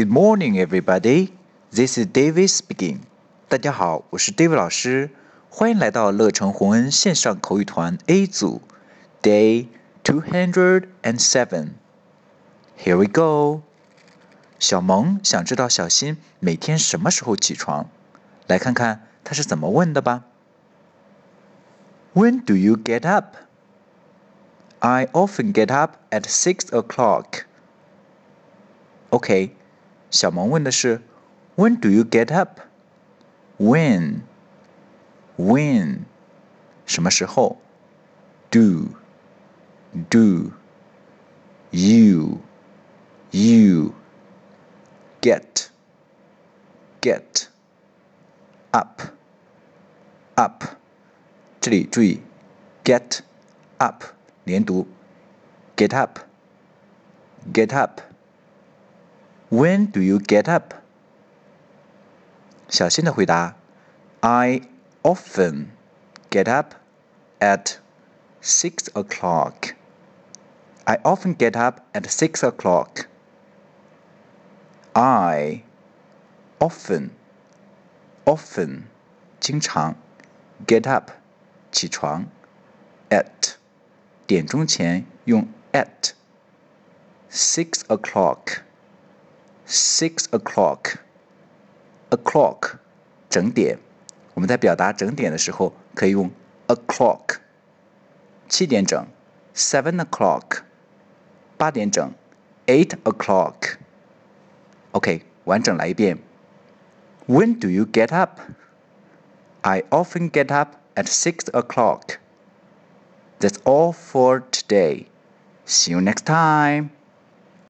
Good morning, everybody. This is David speaking. 大家好，我是 David 老师，欢迎来到乐成宏恩线上口语团 A 组，Day two hundred and seven. Here we go. 小萌想知道小新每天什么时候起床，来看看他是怎么问的吧。When do you get up? I often get up at six o'clock. OK， 小萌问的是 When do you get up? When? When? 什么时候？Do? Do? You? You? Get? Get? Up? Up? 这里注意，get up 连读，get up, get up. When do you get up? 小新的回答：I often get up at six o'clock. I often get up at six o'clock. I often often 经常 get up 起床 at 点钟前用 at six o'clock six o'clock o'clock 整点，我们在表达整点的时候可以用 o'clock 七点整 seven o'clock 八点整 eight o'clock OK 完整来一遍 When do you get up? I often get up at six o'clock. That's all for today. See you next time.